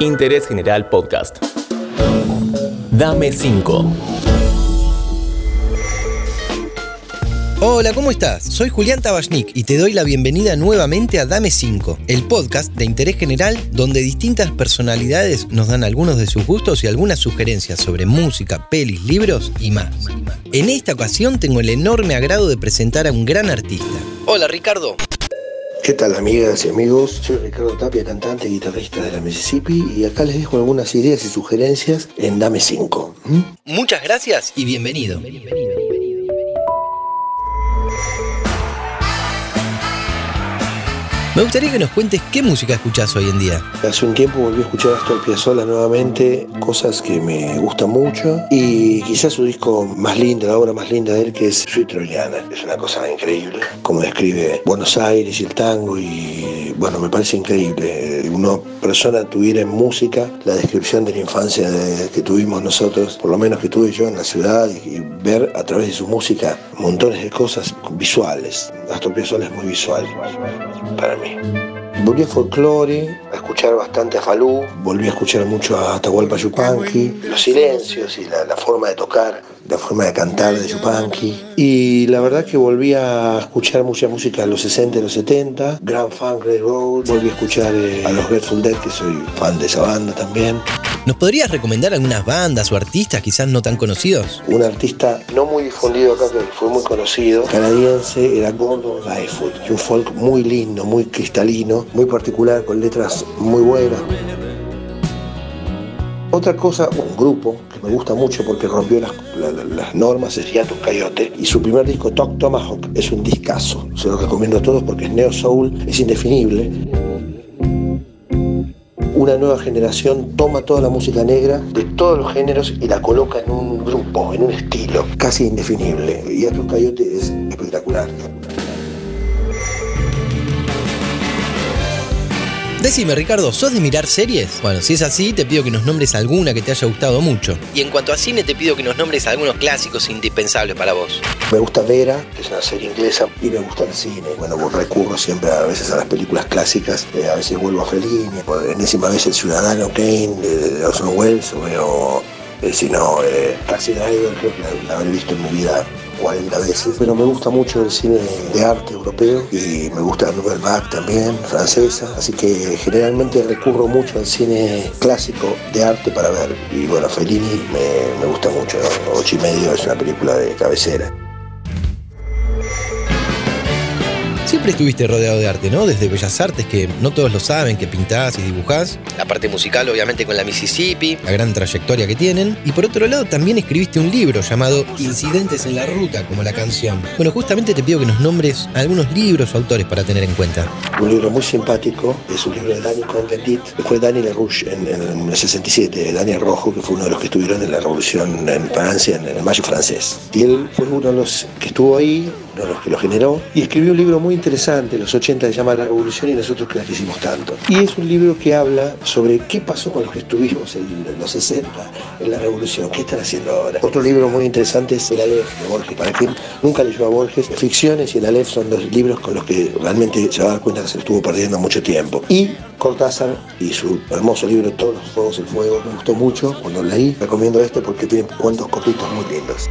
Interés General Podcast. Dame 5. Hola, ¿cómo estás? Soy Julián Tabachnik y te doy la bienvenida nuevamente a Dame 5, el podcast de interés general donde distintas personalidades nos dan algunos de sus gustos y algunas sugerencias sobre música, pelis, libros y más. En esta ocasión tengo el enorme agrado de presentar a un gran artista. Hola, Ricardo. ¿Qué tal amigas y amigos? Soy Ricardo Tapia, cantante y guitarrista de la Mississippi y acá les dejo algunas ideas y sugerencias en Dame 5. Muchas gracias y bienvenido. Me gustaría que nos cuentes qué música escuchás hoy en día. Hace un tiempo volví a escuchar a Astor Piazzolla nuevamente, cosas que me gustan mucho y quizás su disco más lindo, la obra más linda de él que es Sweet Troyana. Es una cosa increíble, como describe Buenos Aires y el tango y bueno, me parece increíble. Una persona tuviera en música la descripción de la infancia que tuvimos nosotros, por lo menos que tuve yo en la ciudad y, ver a través de su música montones de cosas visuales. Astor Piazzolla es muy visual para mí. Volví a folclore, a escuchar bastante a Falú, volví a escuchar mucho a Atahualpa Yupanqui, los silencios y la, forma de tocar, la forma de cantar de Yupanqui. Y la verdad que volví a escuchar mucha música de los 60 y los 70, Grand Funk Railroad, volví a escuchar eh, a los Grateful Dead, que soy fan de esa banda también. ¿Nos podrías recomendar algunas bandas o artistas quizás no tan conocidos? Un artista no muy difundido acá, que fue muy conocido, canadiense, era Gordon Lightfoot. Un folk muy lindo, muy cristalino, muy particular, con letras muy buenas. Otra cosa, un grupo que me gusta mucho porque rompió las, normas es Yatus Coyote y su primer disco Talk Tomahawk es un discazo. Se lo recomiendo a todos porque es neo soul, es indefinible una nueva generación toma toda la música negra de todos los géneros y la coloca en un grupo, en un estilo casi indefinible. Y Atlas Coyote es espectacular. Decime, Ricardo, ¿sos de mirar series? Bueno, si es así, te pido que nos nombres alguna que te haya gustado mucho. Y en cuanto a cine, te pido que nos nombres algunos clásicos indispensables para vos. Me gusta Vera, que es una serie inglesa, y me gusta el cine. Bueno, recurro siempre a veces a las películas clásicas, eh, a veces vuelvo a Fellini, por enésima vez El Ciudadano Kane de Orson Welles, o veo, eh, si no, eh, Driver, creo la habré visto en mi vida 40 veces, pero me gusta mucho el cine de arte europeo y me gusta Nouvelle Vague también, francesa, así que generalmente recurro mucho al cine clásico de arte para ver. Y bueno, Fellini me gusta mucho, Ocho y medio es una película de cabecera. Siempre estuviste rodeado de arte, ¿no? Desde Bellas Artes, que no todos lo saben, que pintás y dibujás. La parte musical, obviamente, con la Mississippi, la gran trayectoria que tienen. Y por otro lado, también escribiste un libro llamado Incidentes en la Ruta, como la canción. Bueno, justamente te pido que nos nombres algunos libros o autores para tener en cuenta. Un libro muy simpático, es un libro de Daniel Cohn-Bendit, que fue Daniel LaRouche en, en, el 67, Daniel Rojo, que fue uno de los que estuvieron en la revolución en Francia, en el Mayo francés. Y él fue uno de los que estuvo ahí, uno de los que lo generó, y escribió un libro muy interesante, los 80 se llama La Revolución y nosotros que la quisimos tanto. Y es un libro que habla sobre qué pasó con los que estuvimos en los 60, en la Revolución, qué están haciendo ahora. Otro libro muy interesante es El Aleph de Borges. Para quien nunca leyó a Borges, Ficciones y El Aleph son los libros con los que realmente se va a dar cuenta que se estuvo perdiendo mucho tiempo. Y Cortázar y su hermoso libro Todos los Fuegos, el Fuego, me gustó mucho cuando leí. Recomiendo este porque tiene cuentos cortitos muy lindos.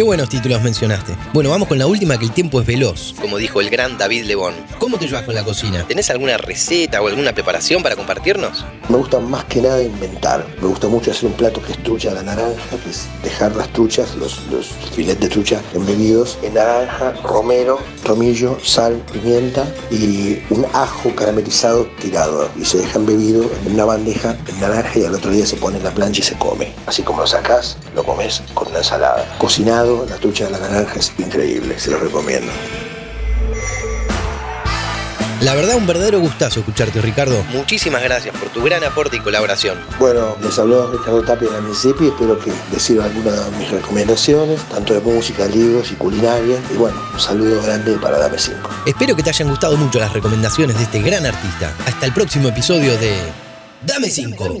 Qué buenos títulos mencionaste. Bueno, vamos con la última que el tiempo es veloz, como dijo el gran David Lebón. ¿Cómo te llevas con la cocina? ¿Tenés alguna receta o alguna preparación para compartirnos? Me gusta más que nada inventar. Me gusta mucho hacer un plato que es trucha a la naranja, que es dejar las truchas, los, los filetes de trucha embebidos en naranja, romero, tomillo, sal, pimienta y un ajo caramelizado tirado. Y se deja embebido en una bandeja en naranja y al otro día se pone en la plancha y se come. Así como lo sacás, lo comes con una ensalada. Cocinado la trucha de la naranja es increíble, se lo recomiendo. La verdad, un verdadero gustazo escucharte, Ricardo. Muchísimas gracias por tu gran aporte y colaboración. Bueno, les habló Ricardo Tapia de la Mississippi. Espero que les sirva alguna de mis recomendaciones, tanto de música, libros y culinaria. Y bueno, un saludo grande para Dame 5. Espero que te hayan gustado mucho las recomendaciones de este gran artista. Hasta el próximo episodio de Dame 5.